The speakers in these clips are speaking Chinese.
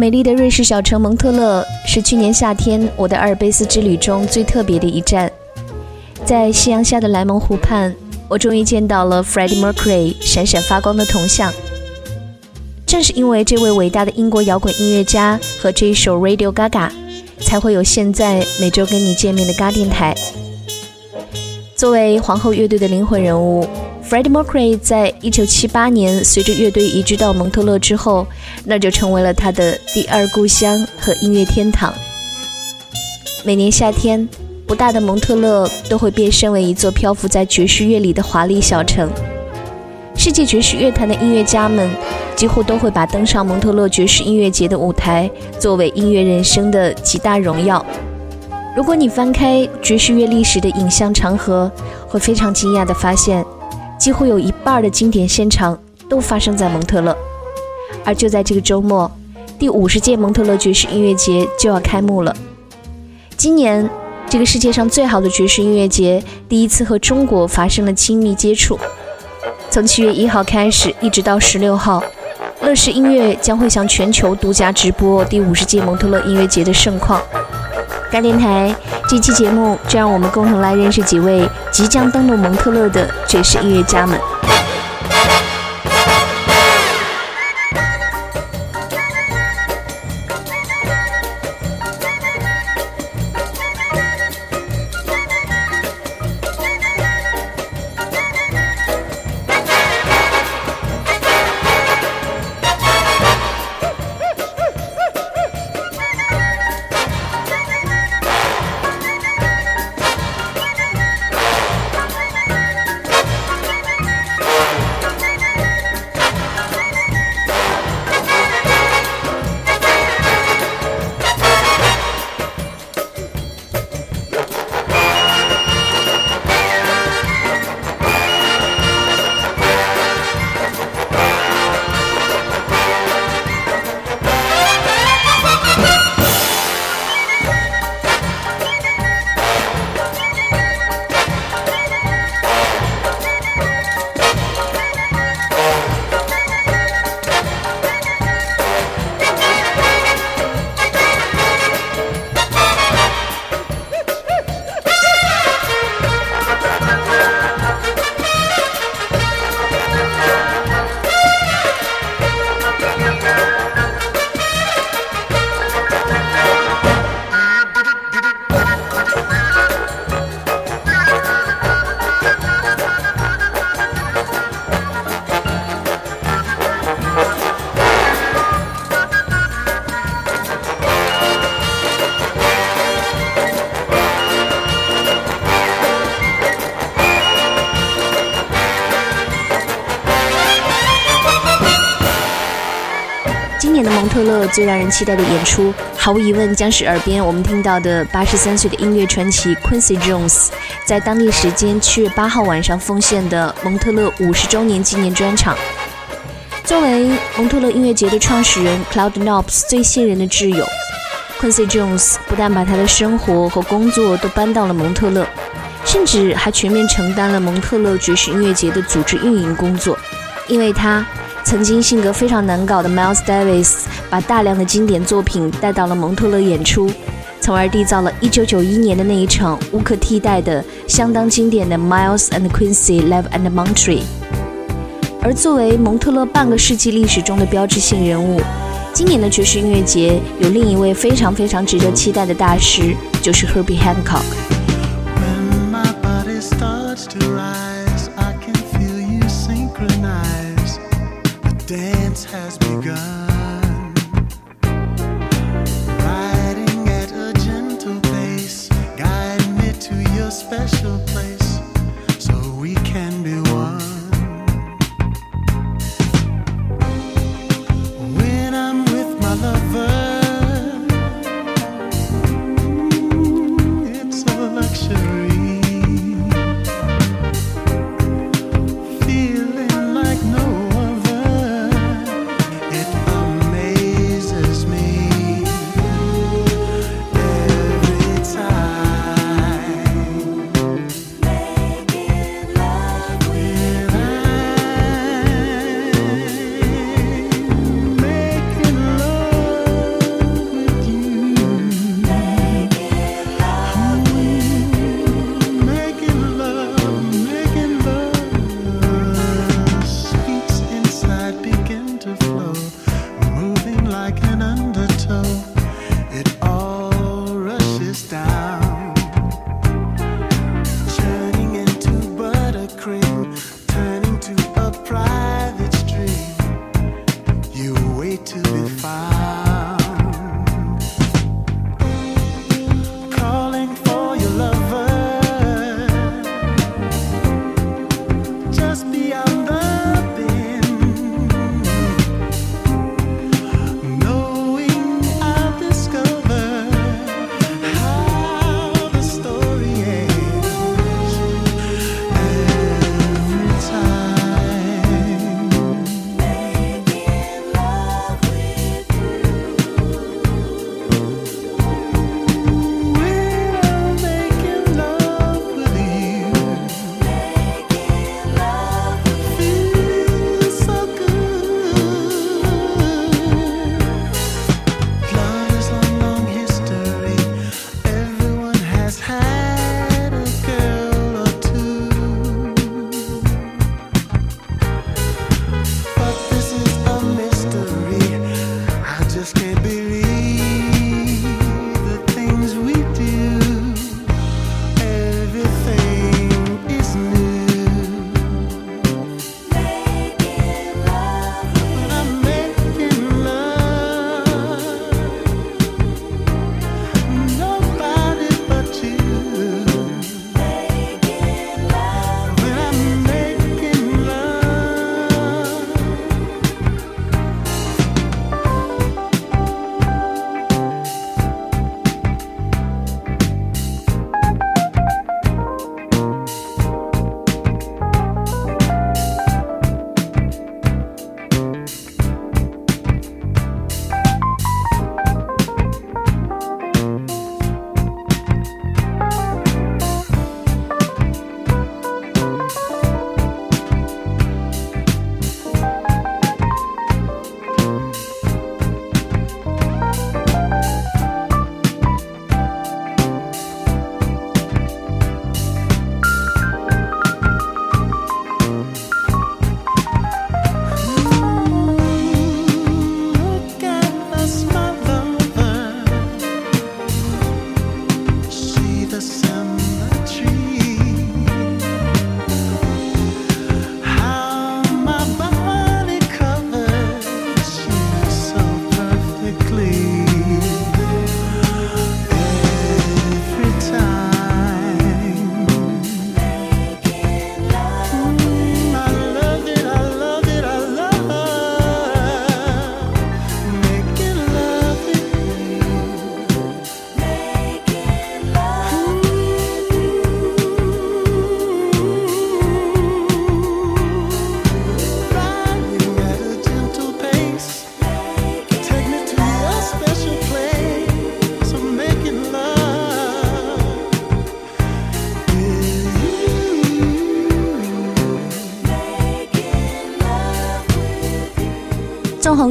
美丽的瑞士小城蒙特勒是去年夏天我的阿尔卑斯之旅中最特别的一站。在夕阳下的莱蒙湖畔，我终于见到了 Freddie Mercury 闪闪发光的铜像。正是因为这位伟大的英国摇滚音乐家和这一首 Radio Gaga，才会有现在每周跟你见面的嘎电台。作为皇后乐队的灵魂人物，Freddie Mercury 在一九七八年随着乐队移居到蒙特勒之后，那就成为了他的第二故乡和音乐天堂。每年夏天，不大的蒙特勒都会变身为一座漂浮在爵士乐里的华丽小城。世界爵士乐坛的音乐家们几乎都会把登上蒙特勒爵士音乐节的舞台作为音乐人生的极大荣耀。如果你翻开爵士乐历史的影像长河，会非常惊讶地发现，几乎有一半的经典现场都发生在蒙特勒。而就在这个周末，第五十届蒙特勒爵士音乐节就要开幕了。今年，这个世界上最好的爵士音乐节第一次和中国发生了亲密接触。从七月一号开始，一直到十六号，乐视音乐将会向全球独家直播第五十届蒙特勒音乐节的盛况。该电台这期节目，就让我们共同来认识几位即将登陆蒙特勒的爵士音乐家们。最让人期待的演出，毫无疑问将是耳边我们听到的八十三岁的音乐传奇 Quincy Jones 在当地时间七月八号晚上奉献的蒙特勒五十周年纪念专场。作为蒙特勒音乐节的创始人 Cloud Knobs 最信任的挚友，Quincy Jones 不但把他的生活和工作都搬到了蒙特勒，甚至还全面承担了蒙特勒爵士音乐节的组织运营工作，因为他。曾经性格非常难搞的 Miles Davis 把大量的经典作品带到了蒙特勒演出，从而缔造了1991年的那一场无可替代的、相当经典的 Miles and Quincy Live and Monterey。而作为蒙特勒半个世纪历史中的标志性人物，今年的爵士音乐节有另一位非常非常值得期待的大师，就是 Herbie Hancock。When my body starts to rise,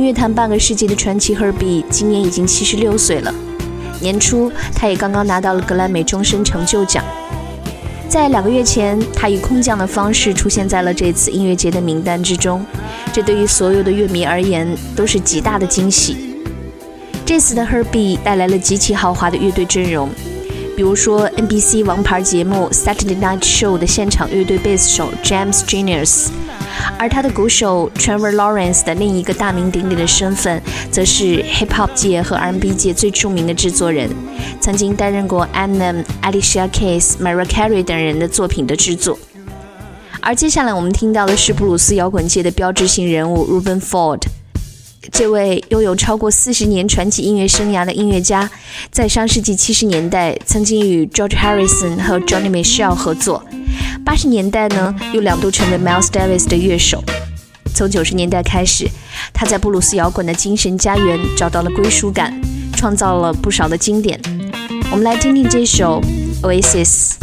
乐坛半个世纪的传奇 Herbie 今年已经七十六岁了。年初，他也刚刚拿到了格莱美终身成就奖。在两个月前，他以空降的方式出现在了这次音乐节的名单之中，这对于所有的乐迷而言都是极大的惊喜。这次的 Herbie 带来了极其豪华的乐队阵容，比如说 NBC 王牌节目 Saturday Night Show 的现场乐队贝斯手 James Genius。而他的鼓手 Trevor Lawrence 的另一个大名鼎鼎的身份，则是 Hip Hop 界和 R&B 界最著名的制作人，曾经担任过 Eminem、Alicia Keys、Mariah Carey 等人的作品的制作。而接下来我们听到的是布鲁斯摇滚界的标志性人物 Ruben Ford，这位拥有超过四十年传奇音乐生涯的音乐家，在上世纪七十年代曾经与 George Harrison 和 Johnny Mitchell 合作。八十年代呢，又两度成为 Miles Davis 的乐手。从九十年代开始，他在布鲁斯摇滚的精神家园找到了归属感，创造了不少的经典。我们来听听这首 Oasis。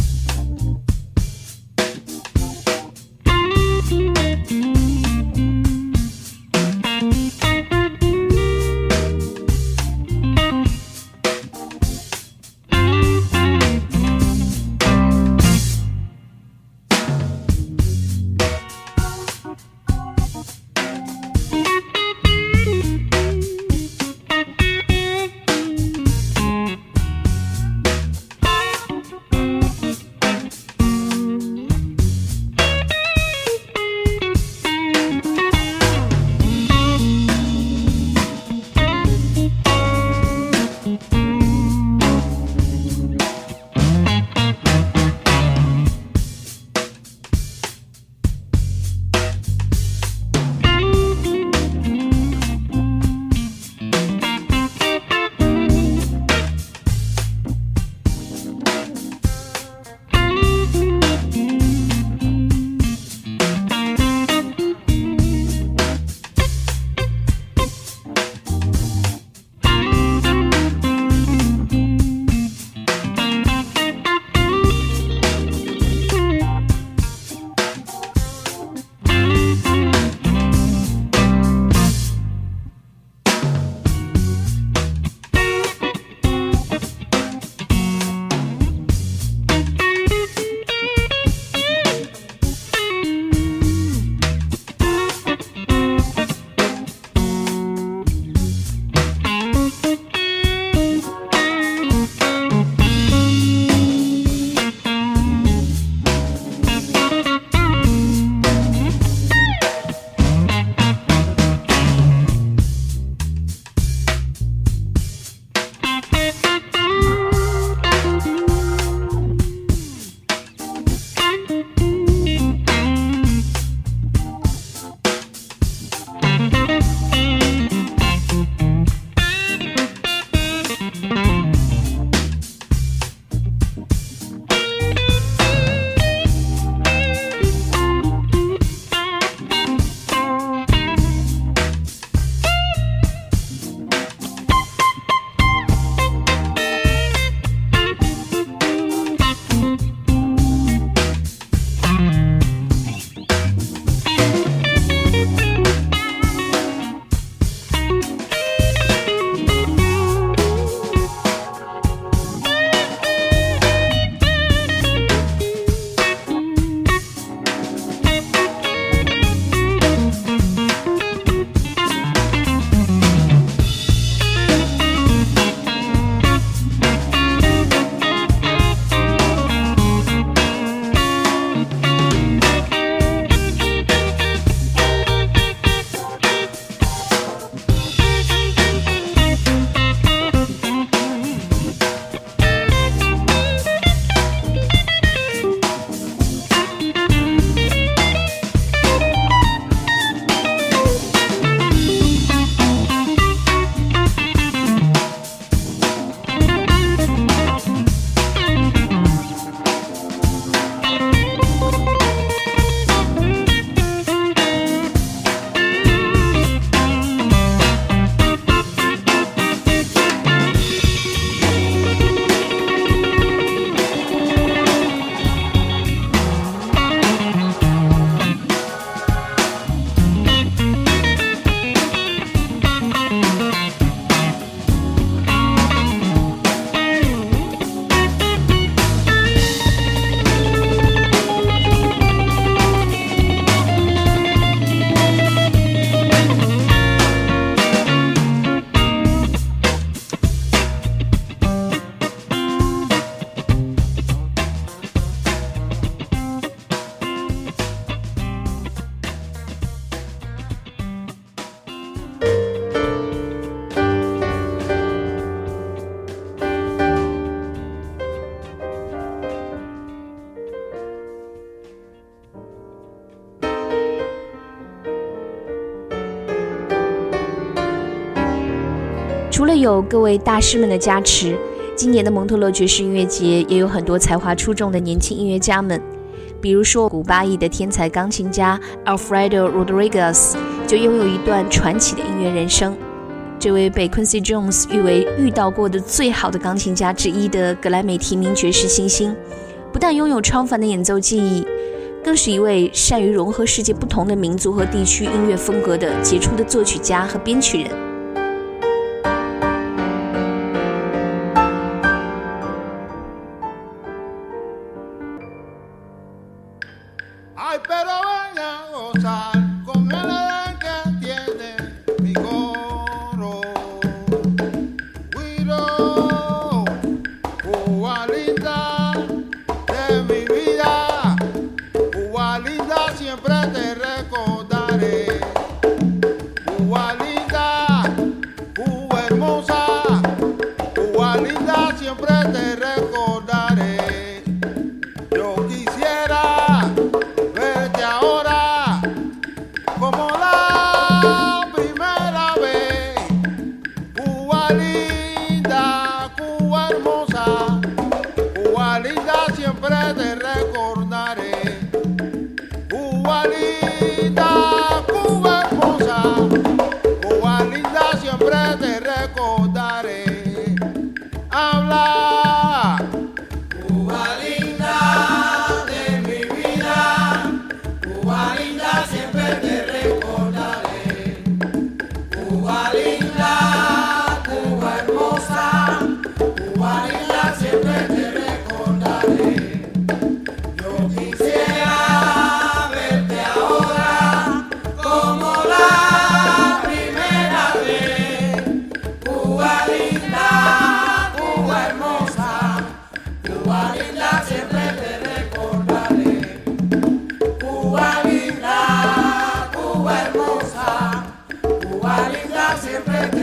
各位大师们的加持，今年的蒙特勒爵士音乐节也有很多才华出众的年轻音乐家们。比如说，古巴裔的天才钢琴家 Alfredo Rodriguez 就拥有一段传奇的音乐人生。这位被 Quincy Jones 誉为遇到过的最好的钢琴家之一的格莱美提名爵士新星，不但拥有超凡的演奏技艺，更是一位善于融合世界不同的民族和地区音乐风格的杰出的作曲家和编曲人。tu hermosa, tu linda siempre.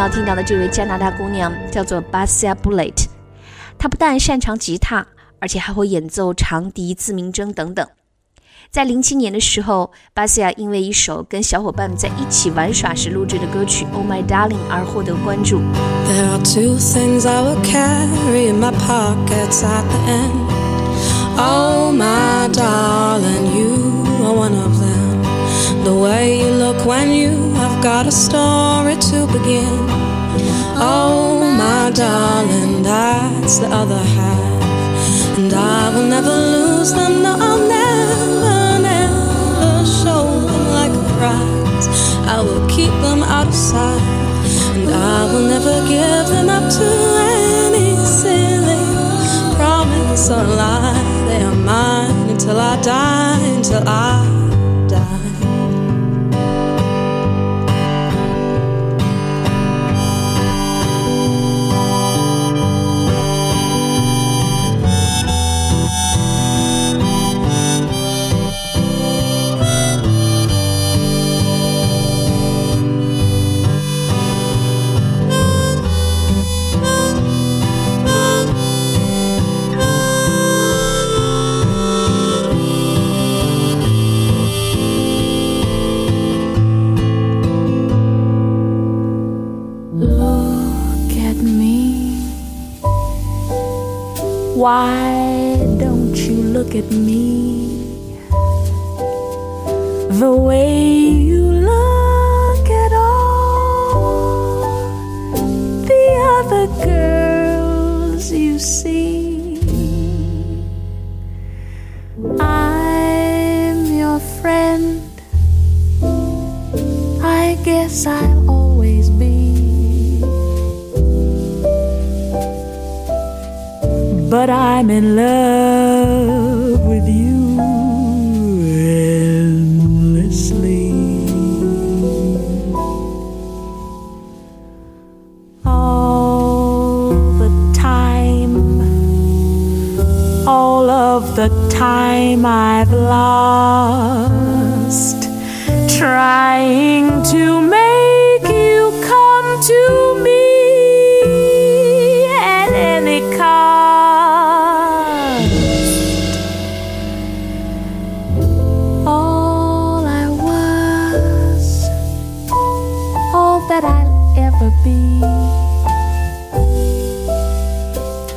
要听到的这位加拿大姑娘叫做 Basia Bullet，她不但擅长吉他，而且还会演奏长笛、自鸣筝等等。在零七年的时候，巴西亚因为一首跟小伙伴们在一起玩耍时录制的歌曲《Oh My Darling》而获得关注。There are two The way you look when you have got a story to begin. Oh my darling, that's the other half. And I will never lose them, no, I'll never never show them like a prize. I will keep them out of sight, and I will never give them up to any silly promise or lie. They are mine until I die, until I.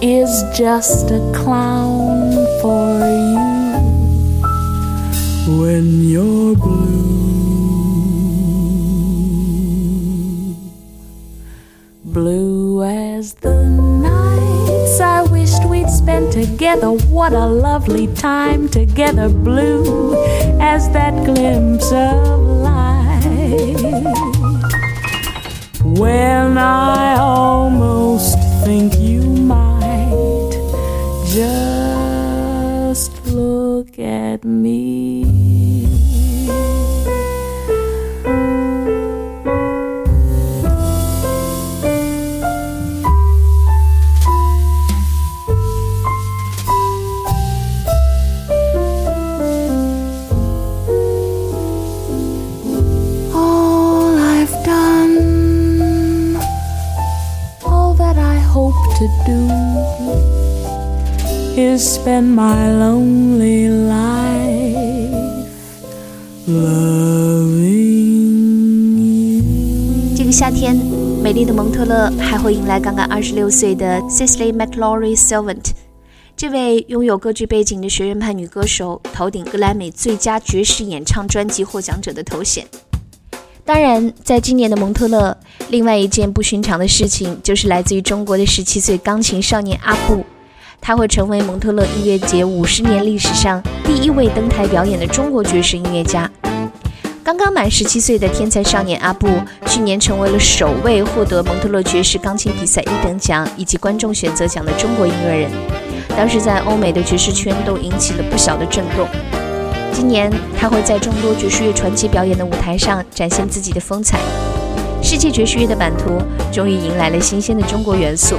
is just a clown for you when you're blue. Blue as the nights I wished we'd spent together. What a lovely time together. Blue as that glimpse of When I almost think you might just look at me. Is spend my lonely life loving you. 这个夏天，美丽的蒙特勒还会迎来刚刚二十六岁的 Cecily McLaurie Salvant。这位拥有歌剧背景的学院派女歌手，头顶格莱美最佳爵士演唱专辑获奖者的头衔。当然，在今年的蒙特勒，另外一件不寻常的事情，就是来自于中国的十七岁钢琴少年阿布。他会成为蒙特勒音乐节五十年历史上第一位登台表演的中国爵士音乐家。刚刚满十七岁的天才少年阿布，去年成为了首位获得蒙特勒爵士钢琴比赛一等奖以及观众选择奖的中国音乐人。当时在欧美的爵士圈都引起了不小的震动。今年他会在众多爵士乐传奇表演的舞台上展现自己的风采。世界爵士乐的版图终于迎来了新鲜的中国元素。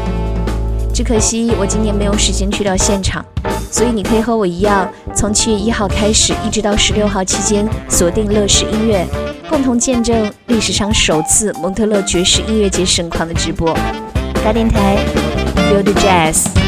只可惜我今年没有时间去到现场，所以你可以和我一样，从七月一号开始，一直到十六号期间，锁定乐视音乐，共同见证历史上首次蒙特勒爵士音乐节盛况的直播。大电台，Field Jazz。